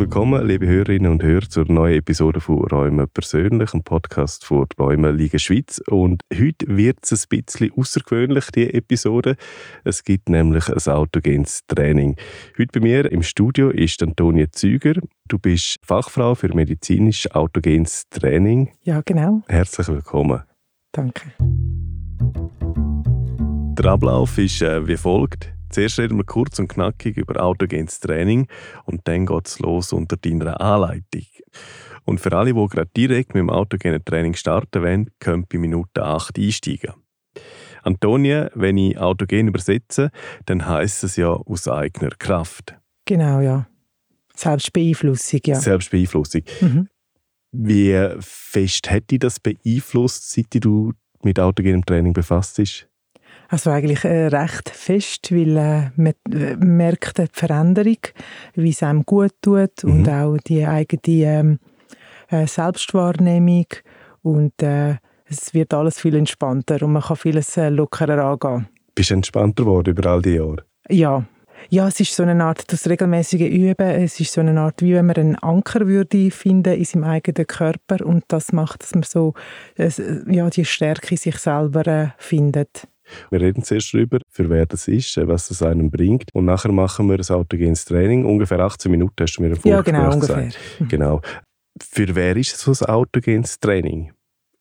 willkommen, liebe Hörerinnen und Hörer, zur neuen Episode von Räumen persönlich, einem Podcast von Räumen Liga Schweiz. Und heute wird es ein bisschen außergewöhnlich, die Episode. Es gibt nämlich ein autogenes Training. Heute bei mir im Studio ist Antonia Züger. Du bist Fachfrau für medizinisch autogenes Training. Ja, genau. Herzlich willkommen. Danke. Der Ablauf ist äh, wie folgt. Zuerst reden wir kurz und knackig über autogenes Training und dann geht es los unter deiner Anleitung. Und für alle, die gerade direkt mit dem autogenen Training starten wollen, können bei Minute 8 einsteigen. Antonia, wenn ich autogen übersetze, dann heißt es ja aus eigener Kraft. Genau, ja. Selbstbeeinflussung, ja. Selbstbeeinflussung. Mhm. Wie fest hat dich das beeinflusst, seit du mit autogenem Training befasst bist? Also eigentlich äh, recht fest, weil äh, man äh, merkt die Veränderung, wie es einem gut tut mhm. und auch die eigene ähm, äh, Selbstwahrnehmung und es wird alles viel entspannter und man kann vieles lockerer angehen. Bist du entspannter geworden über all die Jahre? Ja. Ja, es ist so eine Art, das regelmäßige Üben, es ist so eine Art, wie wenn man einen Anker würde finden in seinem eigenen Körper und das macht, dass man so ja, die Stärke in sich selber findet. Wir reden zuerst darüber, für wer das ist, was das einem bringt. Und nachher machen wir ein autogenes Training. Ungefähr 18 Minuten hast du mir vorher Ja, genau, ungefähr. Mhm. Genau. Für wer ist so ein autogenes Training?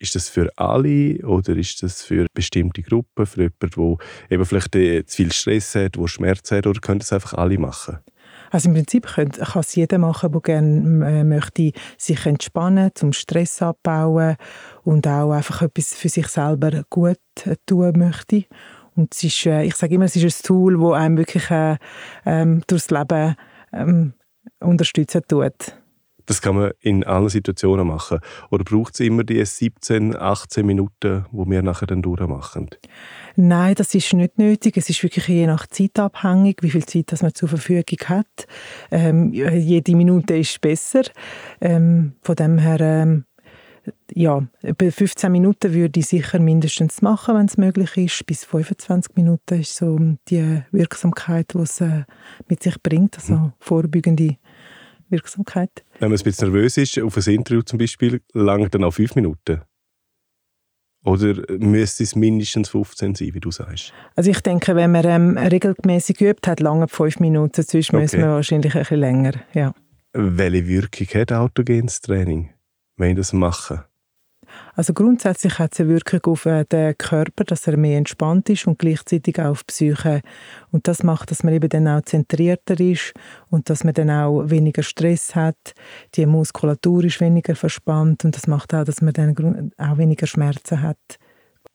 Ist das für alle oder ist das für bestimmte Gruppen, für jemanden, der eben vielleicht äh, zu viel Stress hat, der Schmerz hat, oder können das einfach alle machen? Also im Prinzip kann, es jeder machen, der gerne äh, möchte sich entspannen, zum Stress abbauen und auch einfach etwas für sich selber gut äh, tun möchte. Und es ist, äh, ich sage immer, es ist ein Tool, das einem wirklich äh, ähm, durchs Leben ähm, unterstützen tut. Das kann man in allen Situationen machen. Oder braucht es immer die 17, 18 Minuten, wo wir nachher dann durchmachen? Nein, das ist nicht nötig. Es ist wirklich je nach Zeit abhängig, wie viel Zeit das man zur Verfügung hat. Ähm, jede Minute ist besser. Ähm, von dem her, ähm, ja, bei 15 Minuten würde ich sicher mindestens machen, wenn es möglich ist. Bis 25 Minuten ist so die Wirksamkeit, die es äh, mit sich bringt, also mhm. vorbeugende Wirksamkeit. Wenn man ein bisschen nervös ist, auf ein Interview zum Beispiel, langt dann auch 5 Minuten? Oder müsste es mindestens 15 sein, wie du sagst? Also ich denke, wenn man ähm, regelmäßig geübt hat, lange fünf Minuten, sonst okay. müssen wir wahrscheinlich ein bisschen länger. Ja. Welche Wirkung hat autogenes Training, wenn ich das mache? Also grundsätzlich hat es eine Wirkung auf äh, den Körper, dass er mehr entspannt ist und gleichzeitig auch auf die Psyche. Und das macht, dass man eben dann auch zentrierter ist und dass man dann auch weniger Stress hat. Die Muskulatur ist weniger verspannt und das macht auch, dass man dann auch weniger Schmerzen hat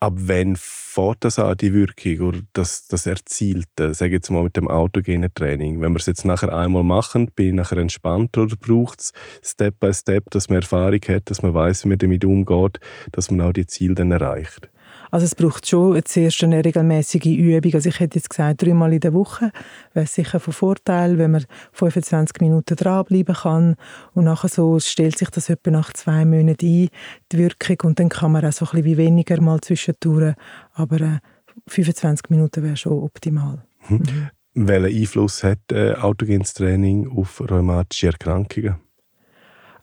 ab wann fährt das an, die Wirkung oder das, das Erzielte, sage ich jetzt mal mit dem autogenen Training? Wenn wir es jetzt nachher einmal machen, bin ich nachher entspannter oder braucht es Step by Step, dass man Erfahrung hat, dass man weiß, wie man damit umgeht, dass man auch die Ziele dann erreicht? Also es braucht schon zuerst eine regelmäßige Übung. Also ich hätte jetzt gesagt, dreimal in der Woche wäre sicher von Vorteil, wenn man 25 Minuten dranbleiben kann und nachher so stellt sich das etwa nach zwei Monaten ein, die Wirkung, und dann kann man auch so ein bisschen wie weniger mal zwischendurch, aber äh, 25 Minuten wäre schon optimal. Mhm. Mhm. Welchen Einfluss hat äh, autogenes Training auf rheumatische Erkrankungen?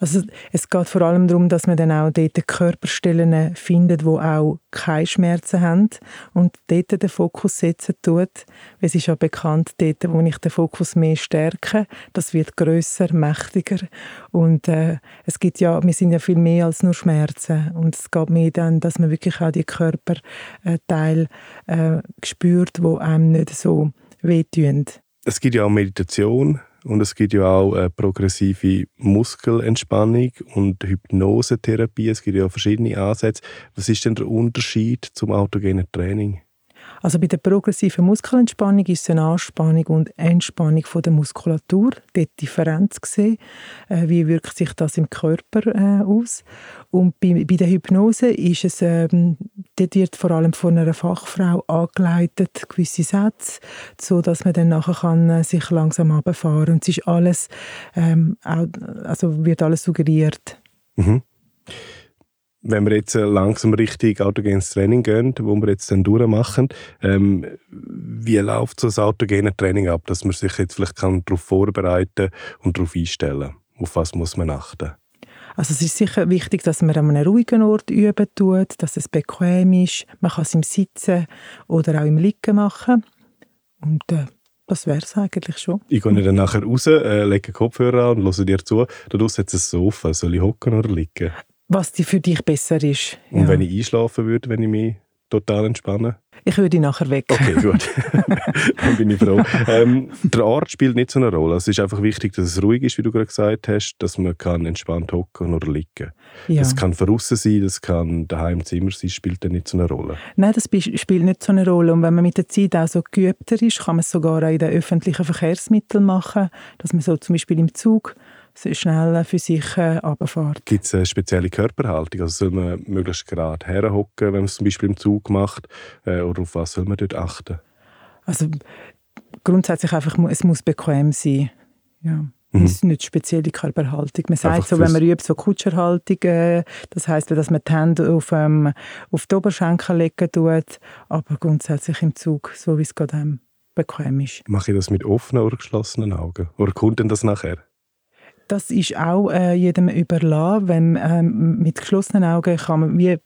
Also es geht vor allem darum, dass man dann auch dort Körperstellen findet, wo auch keine Schmerzen haben und dort den Fokus setzen tut. Es ist ja bekannt, dort, wo ich den Fokus mehr stärke, das wird größer, mächtiger und äh, es gibt ja, wir sind ja viel mehr als nur Schmerzen und es geht mehr dann, dass man wirklich auch die Körperteile äh, spürt, wo einem nicht so wehtun. Es gibt ja auch Meditation und es gibt ja auch eine progressive Muskelentspannung und Hypnosetherapie. Es gibt ja verschiedene Ansätze. Was ist denn der Unterschied zum autogenen Training? Also bei der progressiven Muskelentspannung ist es eine Anspannung und Entspannung von der Muskulatur. Dort Differenz gesehen. Äh, wie wirkt sich das im Körper äh, aus? Und bei, bei der Hypnose ist es, ähm, dort wird vor allem von einer Fachfrau angeleitet, gewisse Sätze, so dass man dann nachher kann, äh, sich langsam runterfahren Und es ist alles, ähm, auch, also wird alles suggeriert. Mhm wenn wir jetzt äh, langsam richtig autogenes Training gehen, wo wir jetzt dann durchmachen, ähm, wie läuft so das autogene Training ab, dass man sich jetzt vielleicht kann darauf vorbereiten und darauf einstellen Auf was muss man achten? Also es ist sicher wichtig, dass man an einem ruhigen Ort üben tut, dass es bequem ist. Man kann es im Sitzen oder auch im Liegen machen. Und äh, das wäre es eigentlich schon. Ich gehe dann nachher raus, äh, lege Kopfhörer an und höre dir zu. Da draussen hat es ein Sofa. Soll ich hocken oder liegen? Was die für dich besser ist. Und ja. wenn ich einschlafen würde, wenn ich mich total entspannen? Ich würde nachher weg. Okay, gut. Dann bin ich froh. Ähm, der Ort spielt nicht so eine Rolle. Es ist einfach wichtig, dass es ruhig ist, wie du gerade gesagt hast, dass man kann entspannt hocken oder liegen. Ja. Das kann draußen sein, das kann daheim im Zimmer sein, spielt dann nicht so eine Rolle. Nein, das spielt nicht so eine Rolle. Und wenn man mit der Zeit auch so geübter ist, kann man es sogar auch in den öffentlichen Verkehrsmitteln machen, dass man so zum Beispiel im Zug schnell für sich äh, runterfährt. Gibt es eine spezielle Körperhaltung? Also soll man möglichst gerade herhocken, wenn man es zum Beispiel im Zug macht? Äh, oder auf was soll man dort achten? Also grundsätzlich einfach, es muss bequem sein. Ja. Mhm. Es ist nicht spezielle Körperhaltung. Man sagt so, wenn man übt, so Kutscherhaltung, äh, das heißt, dass man die Hände auf, ähm, auf die Oberschenkel legen tut, aber grundsätzlich im Zug, so wie es gerade ähm, bequem ist. Mache ich das mit offenen oder geschlossenen Augen? Oder kommt denn das nachher? Das ist auch äh, jedem überlassen. Wenn, ähm, mit geschlossenen Augen kann man wie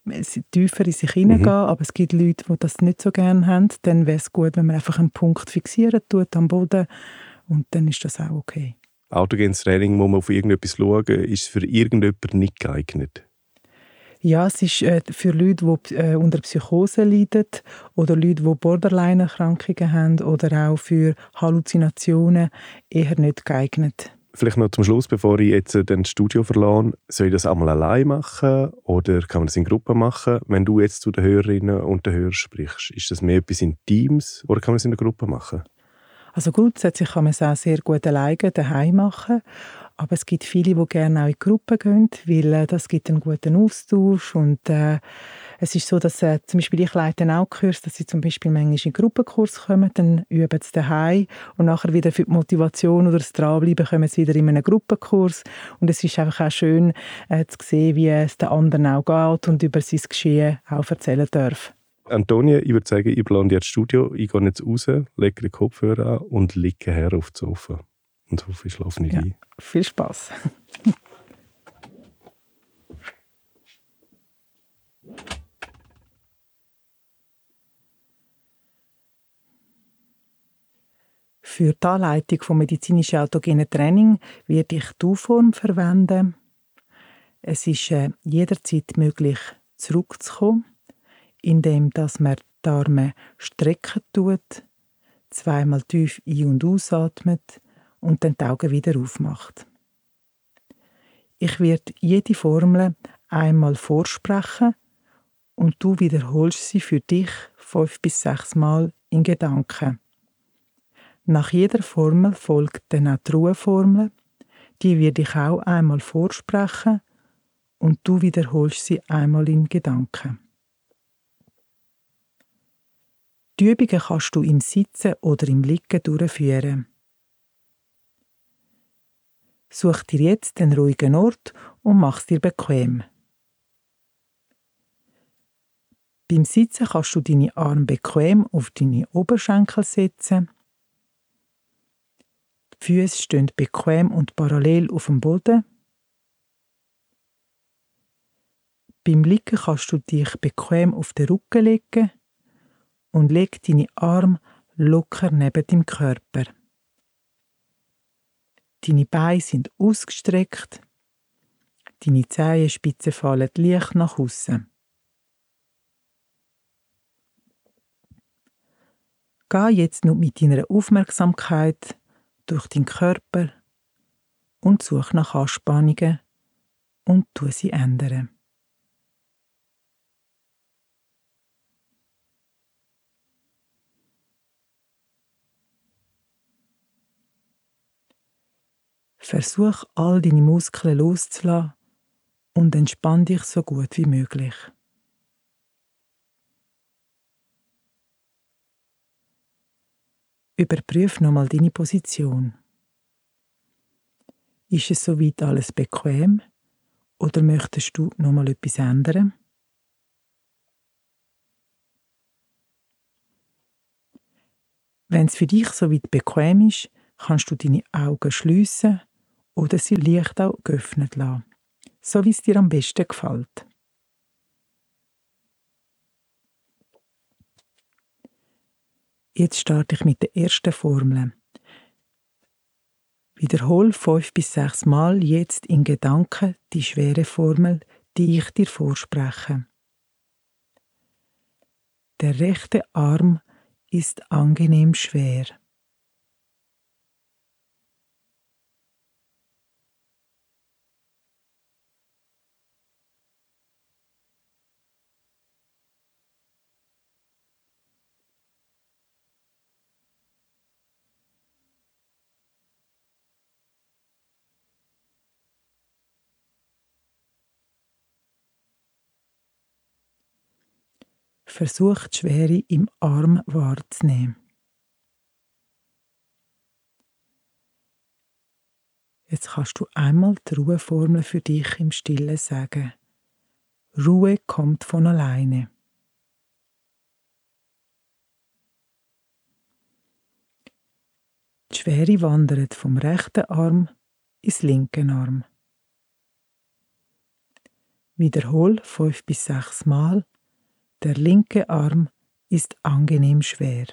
tiefer in sich hineingehen, mhm. aber es gibt Leute, die das nicht so gerne haben. Dann wäre es gut, wenn man einfach einen Punkt fixieren tut am Boden und dann ist das auch okay. Autogenes Training muss man auf irgendetwas schauen, ist für irgendjemanden nicht geeignet. Ja, es ist äh, für Leute, die äh, unter Psychose leiden oder Leute, die Borderline-Erkrankungen haben oder auch für Halluzinationen eher nicht geeignet. Vielleicht noch zum Schluss, bevor ich jetzt äh, das Studio verlasse, soll ich das einmal allein machen oder kann man das in Gruppen machen? Wenn du jetzt zu den Hörerinnen und den Hörern sprichst, ist das mehr etwas in Teams oder kann man es in einer Gruppe machen? Also grundsätzlich kann man es auch sehr gut alleine daheim machen. Aber es gibt viele, die gerne auch in Gruppen gehen, weil äh, das gibt einen guten Austausch und äh, es ist so, dass äh, zum Beispiel ich leite auch Kurs, dass sie zum Beispiel manchmal in Gruppenkurs kommen, dann üben sie daheim und nachher wieder für die Motivation oder das Dranbleiben kommen sie wieder in einen Gruppenkurs und es ist einfach auch schön äh, zu sehen, wie es den anderen auch geht und über sein Geschehen auch erzählen darf. Antonia, ich würde sagen, ich blende jetzt Studio, ich gehe jetzt raus, lege den Kopfhörer an und liege her auf dem Sofa und hoffe, ich schlafe nicht ja, ein. Viel Spaß. Für die Anleitung von medizinischem autogenen Training werde ich die U-Form verwenden. Es ist äh, jederzeit möglich, zurückzukommen, indem man die Arme strecken tut, zweimal tief ein- und ausatmet und dann die Augen wieder aufmacht. Ich werde jede Formel einmal vorsprechen und du wiederholst sie für dich fünf bis sechs Mal in Gedanken. Nach jeder Formel folgt dann auch die Ruheformel. Die werde ich auch einmal vorsprechen und du wiederholst sie einmal in Gedanken. Die Übungen kannst du im Sitzen oder im Liegen durchführen. Such dir jetzt den ruhigen Ort und mach es dir bequem. Beim Sitzen kannst du deine Arme bequem auf deine Oberschenkel setzen die Füße stehen bequem und parallel auf dem Boden. Beim Liegen kannst du dich bequem auf den Rücken legen und leg deine Arme locker neben dem Körper. Deine Beine sind ausgestreckt, deine Zehenspitzen fallen leicht nach außen. Geh jetzt nur mit deiner Aufmerksamkeit durch deinen Körper und such nach Anspannungen und tu sie ändern. Versuch all deine Muskeln loszulassen und entspann dich so gut wie möglich. Überprüf nochmal deine Position. Ist es soweit alles bequem oder möchtest du nochmal etwas ändern? Wenn es für dich soweit bequem ist, kannst du deine Augen schließen oder sie leicht auch geöffnet lassen, so wie es dir am besten gefällt. Jetzt starte ich mit der ersten Formel. Wiederhol fünf bis sechs Mal jetzt in Gedanken die schwere Formel, die ich dir vorspreche. Der rechte Arm ist angenehm schwer. Versuch die Schwere im Arm wahrzunehmen. Jetzt kannst du einmal die Ruheformel für dich im Stillen sagen. Ruhe kommt von alleine. Die Schwere wandert vom rechten Arm ins linken Arm. Wiederhol fünf bis sechs Mal der linke Arm ist angenehm schwer.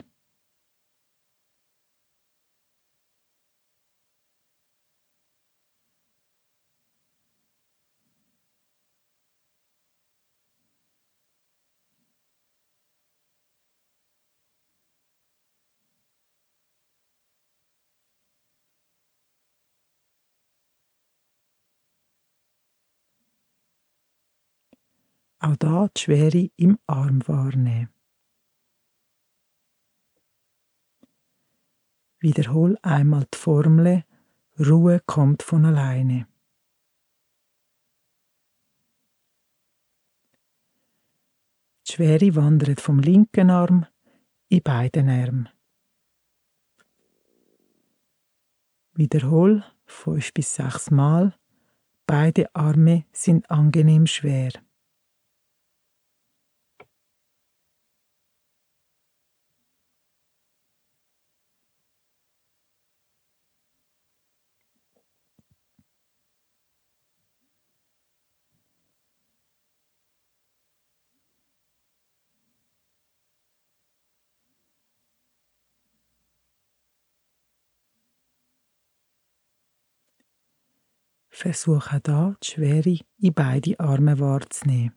Auch da die Schwere im Arm wahrnehmen. Wiederhol einmal die Formel Ruhe kommt von alleine. Die Schwere wandert vom linken Arm in beiden Armen. Wiederhol fünf bis sechs Mal. Beide Arme sind angenehm schwer. Versuche da die Schwere in beide Arme wahrzunehmen.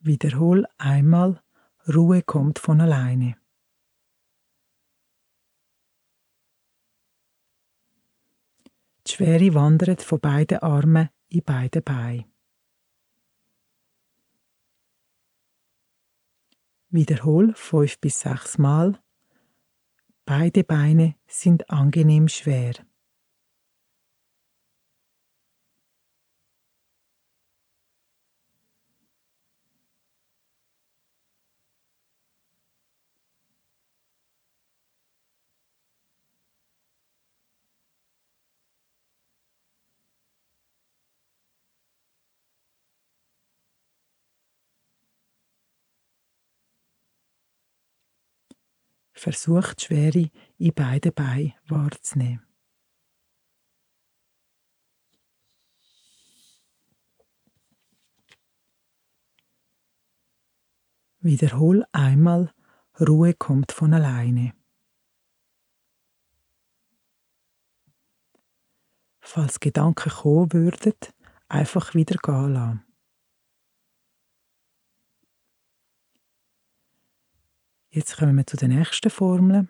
Wiederhol einmal, Ruhe kommt von alleine. Die Schwere wandert von beiden Armen in beide Beine. Wiederhol fünf bis sechs Mal Beide Beine sind angenehm schwer. Versucht Schwere in beiden Beinen wahrzunehmen. Wiederhol einmal, Ruhe kommt von alleine. Falls Gedanken kommen würden, einfach wieder gehen lassen. Jetzt kommen wir zu der nächsten Formel.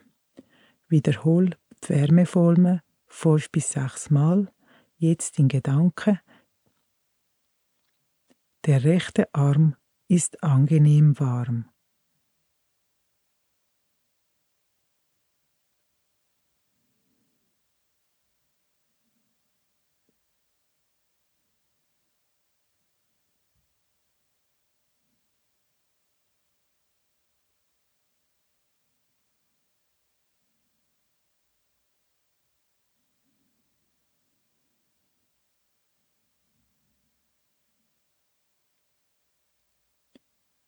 Wiederhol die Wärmeformel fünf bis sechs Mal. Jetzt in Gedanken. Der rechte Arm ist angenehm warm.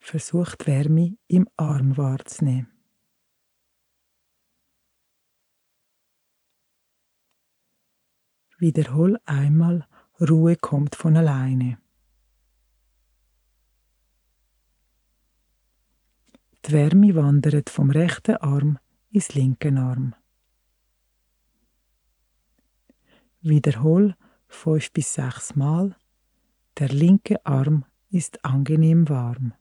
versucht Wärme im Arm wahrzunehmen. Wiederhol einmal, Ruhe kommt von alleine. Die Wärme wandert vom rechten Arm ins linken Arm. Wiederhol fünf bis sechs Mal. Der linke Arm ist angenehm warm.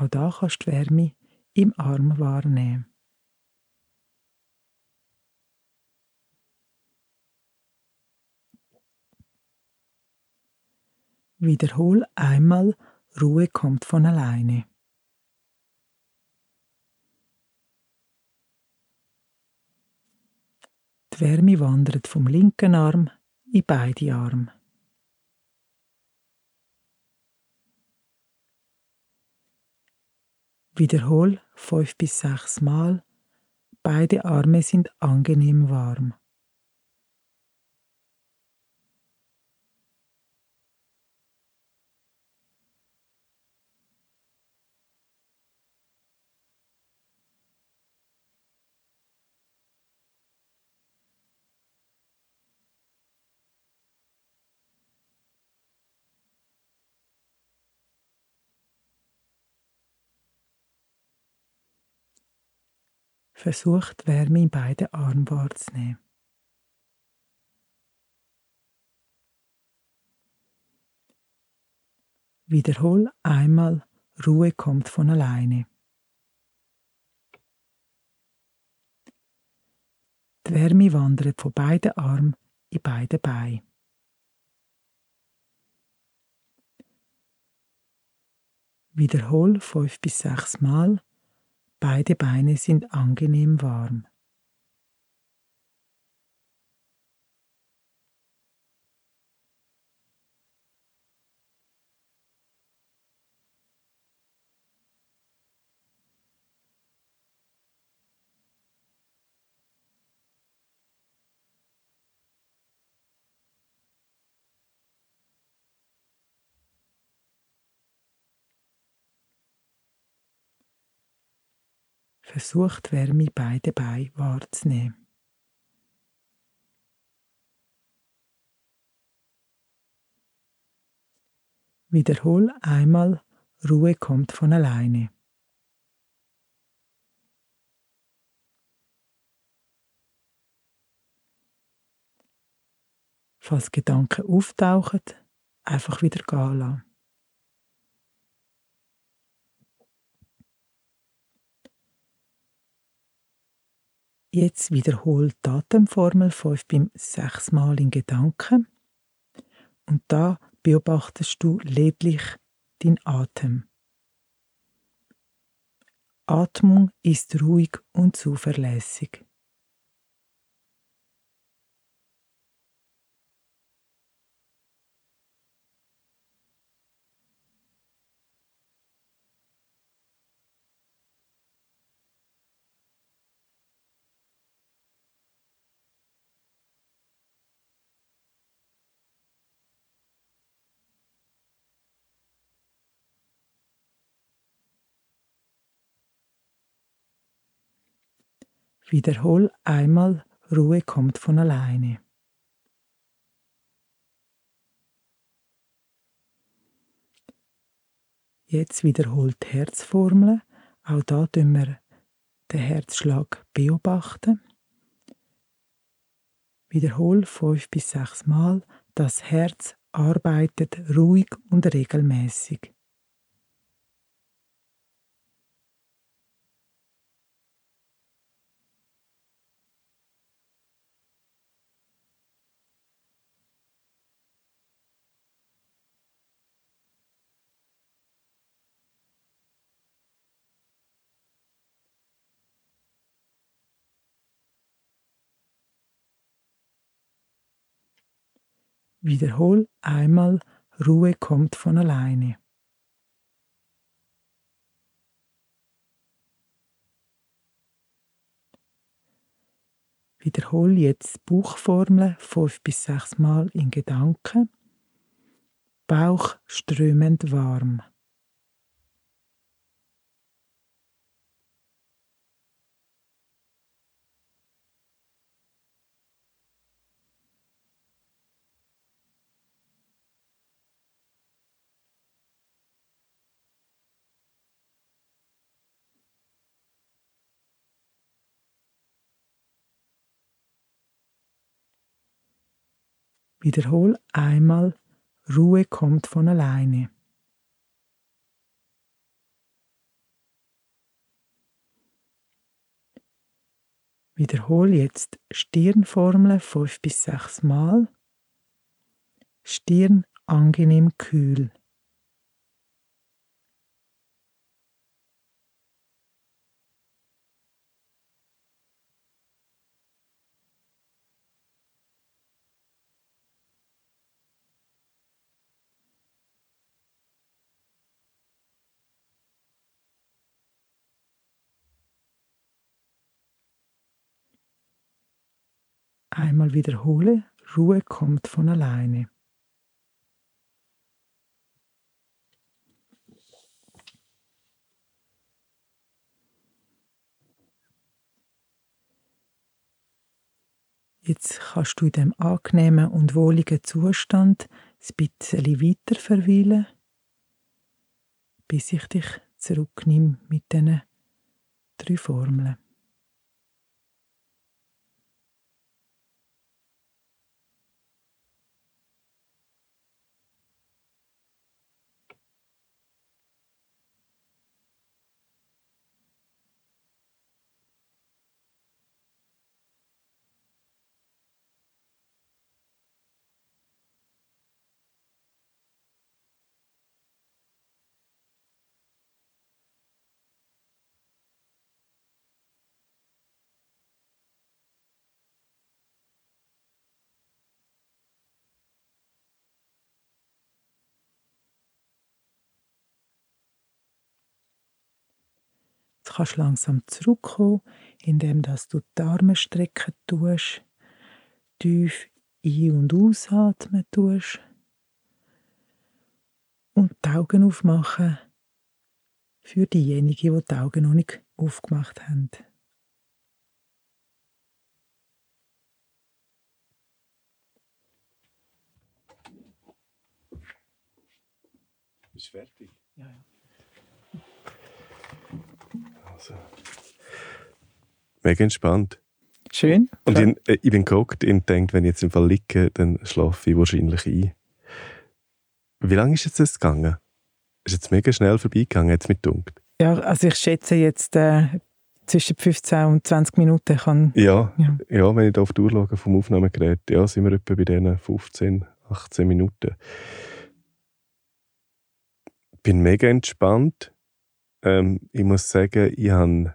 Auch da kannst du die Wärme im Arm wahrnehmen. Wiederhol einmal, Ruhe kommt von alleine. Die Wärme wandert vom linken Arm in beide Arme. Wiederhol fünf bis sechs Mal. Beide Arme sind angenehm warm. Versuch die Wärme in beiden Armen wahrzunehmen. Wiederhol einmal, Ruhe kommt von alleine. Die Wärme wandert von beiden Armen in beide Beine. Wiederhol fünf bis sechs Mal Beide Beine sind angenehm warm. Versucht Wärme beide Beine wahrzunehmen. Wiederhol einmal, Ruhe kommt von alleine. Falls Gedanken auftauchen, einfach wieder gehen lassen. Jetzt wiederhol die Atemformel fünf bis sechs Mal in Gedanken und da beobachtest du lediglich den Atem. Atmung ist ruhig und zuverlässig. Wiederhol einmal, Ruhe kommt von alleine. Jetzt wiederholt die Herzformel. Auch da tun wir den Herzschlag beobachten. Wiederhol fünf bis sechs Mal. Das Herz arbeitet ruhig und regelmäßig. Wiederhol einmal, Ruhe kommt von alleine. Wiederhol jetzt Buchformeln fünf bis sechs Mal in Gedanken. Bauch strömend warm. Wiederhol einmal, Ruhe kommt von alleine. Wiederhol jetzt Stirnformel fünf bis sechs Mal. Stirn angenehm kühl. Einmal wiederhole, Ruhe kommt von alleine. Jetzt kannst du in dem angenehmen und wohligen Zustand ein bisschen weiter verweilen, bis ich dich zurücknehme mit diesen drei Formeln. Jetzt kannst du langsam zurückkommen, indem dass du die Arme strecken tust, tief ein- und ausatmen tust und die Augen aufmachen für diejenigen, die die Augen noch nicht aufgemacht haben. Bist du fertig? Mega entspannt. Schön. Und ich, äh, ich bin geguckt und denke, wenn ich jetzt im Fall liege, dann schlafe ich wahrscheinlich ein. Wie lange ist jetzt das gegangen? Ist jetzt mega schnell vorbeigegangen, jetzt mit dunkt. Ja, also ich schätze jetzt äh, zwischen 15 und 20 Minuten kann. Ja, Ja. ja. wenn ich da auf die Uhr schaue vom Aufnahmegerät, ja, sind wir etwa bei diesen 15, 18 Minuten. Bin mega entspannt. Ähm, ich muss sagen, ich habe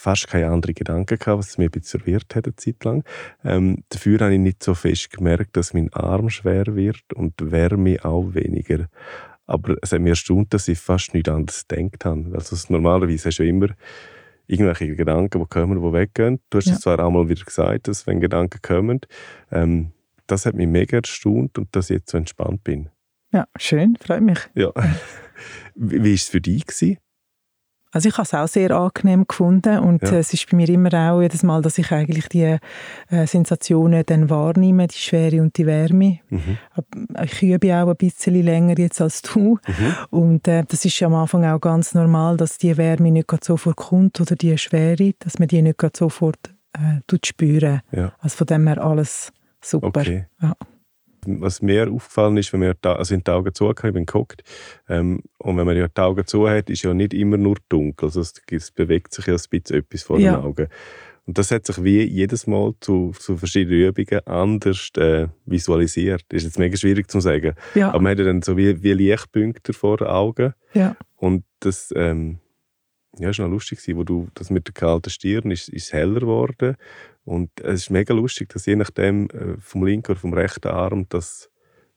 fast keine anderen Gedanken gehabt, was mich ein bisschen verwirrt hat eine Zeit lang. Ähm, dafür habe ich nicht so fest gemerkt, dass mein Arm schwer wird und die Wärme auch weniger. Aber es hat mir erstaunt, dass ich fast nichts anderes gedacht habe. Also normalerweise hast du immer irgendwelche Gedanken, die kommen, die weggehen. Du hast Ja. es zwar auch mal wieder gesagt, dass wenn Gedanken kommen, ähm, das hat mich mega erstaunt und dass ich jetzt so entspannt bin. Ja, schön, freut mich. Ja. Wie war es für dich? Gewesen? Also ich habe es auch sehr angenehm gefunden und Ja. äh, es ist bei mir immer auch jedes Mal, dass ich eigentlich die äh, Sensationen dann wahrnehme, die Schwere und die Wärme. Mhm. Ich übe auch ein bisschen länger jetzt als du Mhm. und äh, das ist ja am Anfang auch ganz normal, dass die Wärme nicht gerade sofort kommt oder die Schwere, dass man die nicht gerade sofort äh, spüren. Ja. Also von dem her alles super. Okay. Ja. Was mir aufgefallen ist, wenn man also in die Augen zu hat, ich bin geguckt, ähm, und wenn man ja die Augen zu hat, ist ja nicht immer nur dunkel, also es, es bewegt sich ja ein bisschen etwas vor Ja. den Augen. Und das hat sich wie jedes Mal zu, zu verschiedenen Übungen anders äh, visualisiert. Ist jetzt mega schwierig zu sagen. Ja. Aber man hat ja dann so wie, wie Lichtpunkte vor den Augen. ja. Und das ähm, ja, ist noch lustig, gewesen, wo du das mit der kalten Stirn ist, ist heller geworden. Und es ist mega lustig, dass je nachdem äh, vom linken oder vom rechten Arm das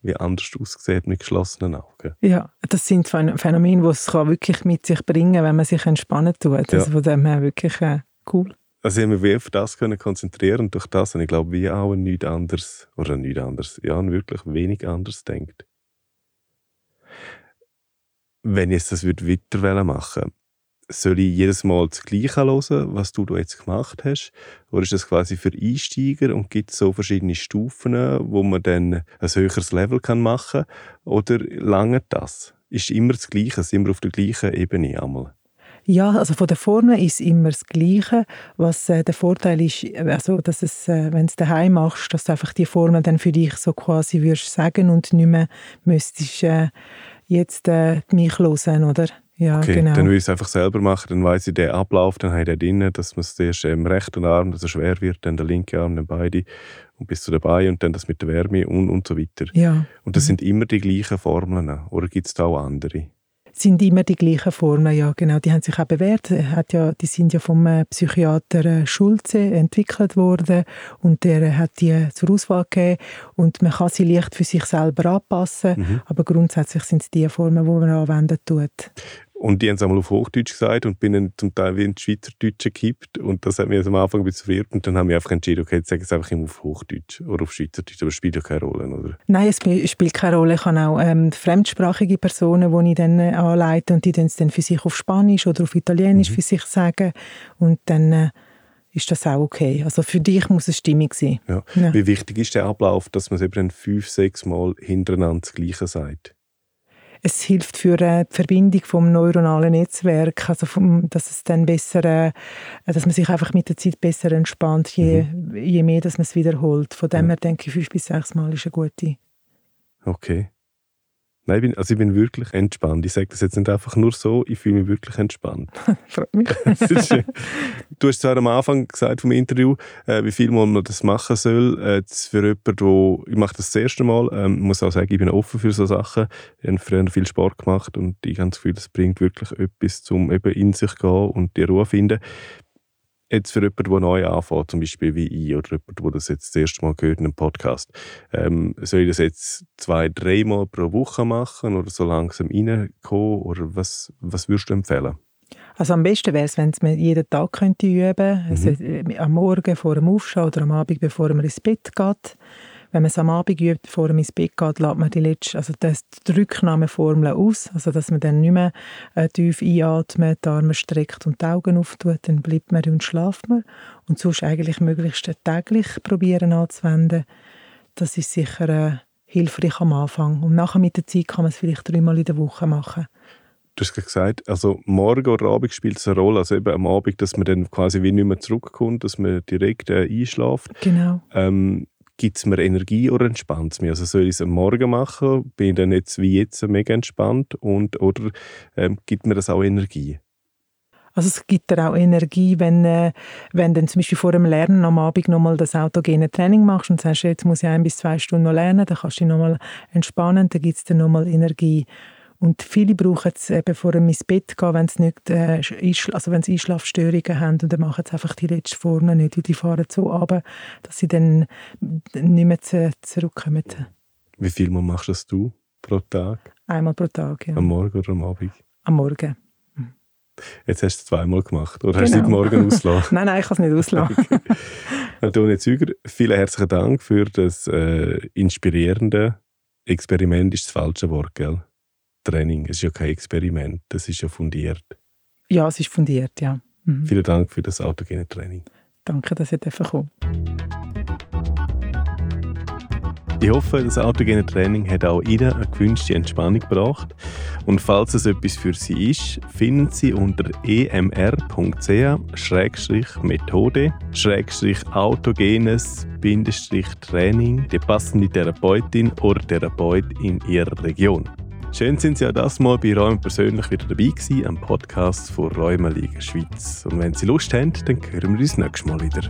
wie anders aussieht mit geschlossenen Augen. Ja, das sind Phän- Phänomene, die es kann wirklich mit sich bringen wenn man sich entspannen tut. Also Ja. von dem her wirklich äh, cool. Also ich habe mich auf das können konzentrieren und durch das habe ich glaube wie auch nichts anderes, oder nichts anderes, ja, wirklich wenig anders denkt. Wenn ich jetzt das weiter machen würde, soll ich jedes Mal das Gleiche hören, was du jetzt gemacht hast? Oder ist das quasi für Einsteiger und gibt es so verschiedene Stufen, wo man dann ein höheres Level machen kann? Oder lange das? Ist immer das Gleiche, sind wir auf der gleichen Ebene einmal? Ja, also von der Formel ist immer das Gleiche. Was äh, der Vorteil ist, also, dass es, äh, wenn du es daheim machst, dass du einfach die Formel dann für dich so quasi würdest sagen und nicht mehr müsstest äh, jetzt äh, mich hören, oder? Ja, okay, genau. dann will ich es einfach selber machen, dann weiß ich den Ablauf, dann habe ich den drin, dass man es erst im rechten Arm, dass er schwer wird, dann der linke Arm, dann beide und bis zu dabei und dann das mit der Wärme und, und so weiter. Ja. Und das mhm. sind immer die gleichen Formeln, oder gibt es da auch andere? sind immer die gleichen Formen, ja genau. Die haben sich auch bewährt. Hat ja, die sind ja vom äh, Psychiater äh, Schulze entwickelt worden und der hat die zur Auswahl gegeben und man kann sie leicht für sich selber anpassen, mhm. aber grundsätzlich sind es die Formen, die man anwenden tut. Und die haben es einmal auf Hochdeutsch gesagt und bin dann zum Teil wie in Schweizerdeutsch gekippt. Und das hat mich am Anfang ein bisschen verwirrt. Und dann haben wir einfach entschieden, okay, jetzt sagen es einfach immer auf Hochdeutsch oder auf Schweizerdeutsch. Aber es spielt ja keine Rolle, oder? Nein, es spielt keine Rolle. Ich habe auch ähm, fremdsprachige Personen, die ich dann äh, anleite und die dann, dann für sich auf Spanisch oder auf Italienisch mhm. für sich sagen. Und dann... Äh, ist das auch okay. Also für dich muss es stimmig sein. Ja. Ja. Wie wichtig ist der Ablauf, dass man es eben fünf, sechs Mal hintereinander das Gleiche sagt? Es hilft für äh, die Verbindung vom neuronalen Netzwerk, also vom, dass es dann besser, äh, dass man sich einfach mit der Zeit besser entspannt, je, mhm. je mehr, dass man es wiederholt. Von dem ja. her denke ich, fünf bis sechs Mal ist eine gute. Okay. Nein, ich bin, also ich bin wirklich entspannt. Ich sage das jetzt nicht einfach nur so, ich fühle mich wirklich entspannt. Freut mich. du hast zwar am Anfang gesagt vom Interview, äh, wie viel man das machen soll. Äh, für jemanden, wo ich mache das das erste Mal, ähm, muss auch sagen, ich bin offen für so Sachen. Ich habe früher viel Sport gemacht und ich habe das Gefühl, das bringt wirklich etwas, um eben in sich zu gehen und die Ruhe zu finden jetzt für jemanden, der neu anfängt, zum Beispiel wie ich oder jemand, der das jetzt das erste Mal gehört in einem Podcast, ähm, soll ich das jetzt zwei, dreimal pro Woche machen oder so langsam reinkommen oder was, was würdest du empfehlen? Also am besten wäre es, wenn man jeden Tag könnte üben könnte, mhm. also äh, am Morgen vor dem Aufstehen oder am Abend, bevor man ins Bett geht. Wenn man es am Abend übt, bevor man ins Bett geht, lässt man die letzte, also das, die Rücknahmeformel aus, also dass man dann nicht mehr äh, tief einatmet, die Arme streckt und die Augen auftut, dann bleibt man und schlaft man. Und sonst eigentlich möglichst täglich probieren anzuwenden. Das ist sicher äh, hilfreich am Anfang. Und nachher mit der Zeit kann man es vielleicht dreimal in der Woche machen. Du hast gesagt, also morgen oder Abend spielt es eine Rolle. Also eben am Abend, dass man dann quasi wie nicht mehr zurückkommt, dass man direkt äh, einschläft. Genau. Ähm, gibt es mir Energie oder entspannt es mich? Also soll ich es am Morgen machen, bin ich dann jetzt wie jetzt mega entspannt und, oder ähm, gibt mir das auch Energie? Also es gibt dir auch Energie, wenn, äh, wenn du zum Beispiel vor dem Lernen am Abend nochmal das autogene Training machst und sagst, jetzt muss ich ein bis zwei Stunden noch lernen, dann kannst du dich nochmal entspannen, dann gibt es dir nochmal Energie. Und viele brauchen es eben vor dem ins Bett gehen, wenn sie nicht, äh, also wenn sie Einschlafstörungen haben und dann machen sie einfach die letzte Form nicht, weil die fahren so ab, dass sie dann nicht mehr zu, zurückkommen. Wie viel Mal machst das du pro Tag? Einmal pro Tag, ja. Am Morgen oder am Abend? Am Morgen. Jetzt hast du es zweimal gemacht. Oder genau. hast du genau. morgen ausgelassen? nein, nein, ich kann es nicht auslassen. okay. Antonia Züger, vielen herzlichen Dank für das äh, inspirierende Experiment, ist das falsche Wort, gell? Training. Es ist ja kein Experiment, das ist ja fundiert. Ja, es ist fundiert, ja. Mhm. Vielen Dank für das autogene Training. Danke, dass ihr kommen ich hoffe, das autogene Training hat auch Ihnen eine gewünschte Entspannung gebracht. Und falls es etwas für Sie ist, finden Sie unter emr.ch-methode autogenes Training die passende Therapeutin oder Therapeut in Ihrer Region. Schön sind Sie auch das Mal bei Räumen persönlich wieder dabei gewesen, am Podcast von Räumenliga Schweiz. Und wenn Sie Lust haben, dann hören wir uns nächstes Mal wieder.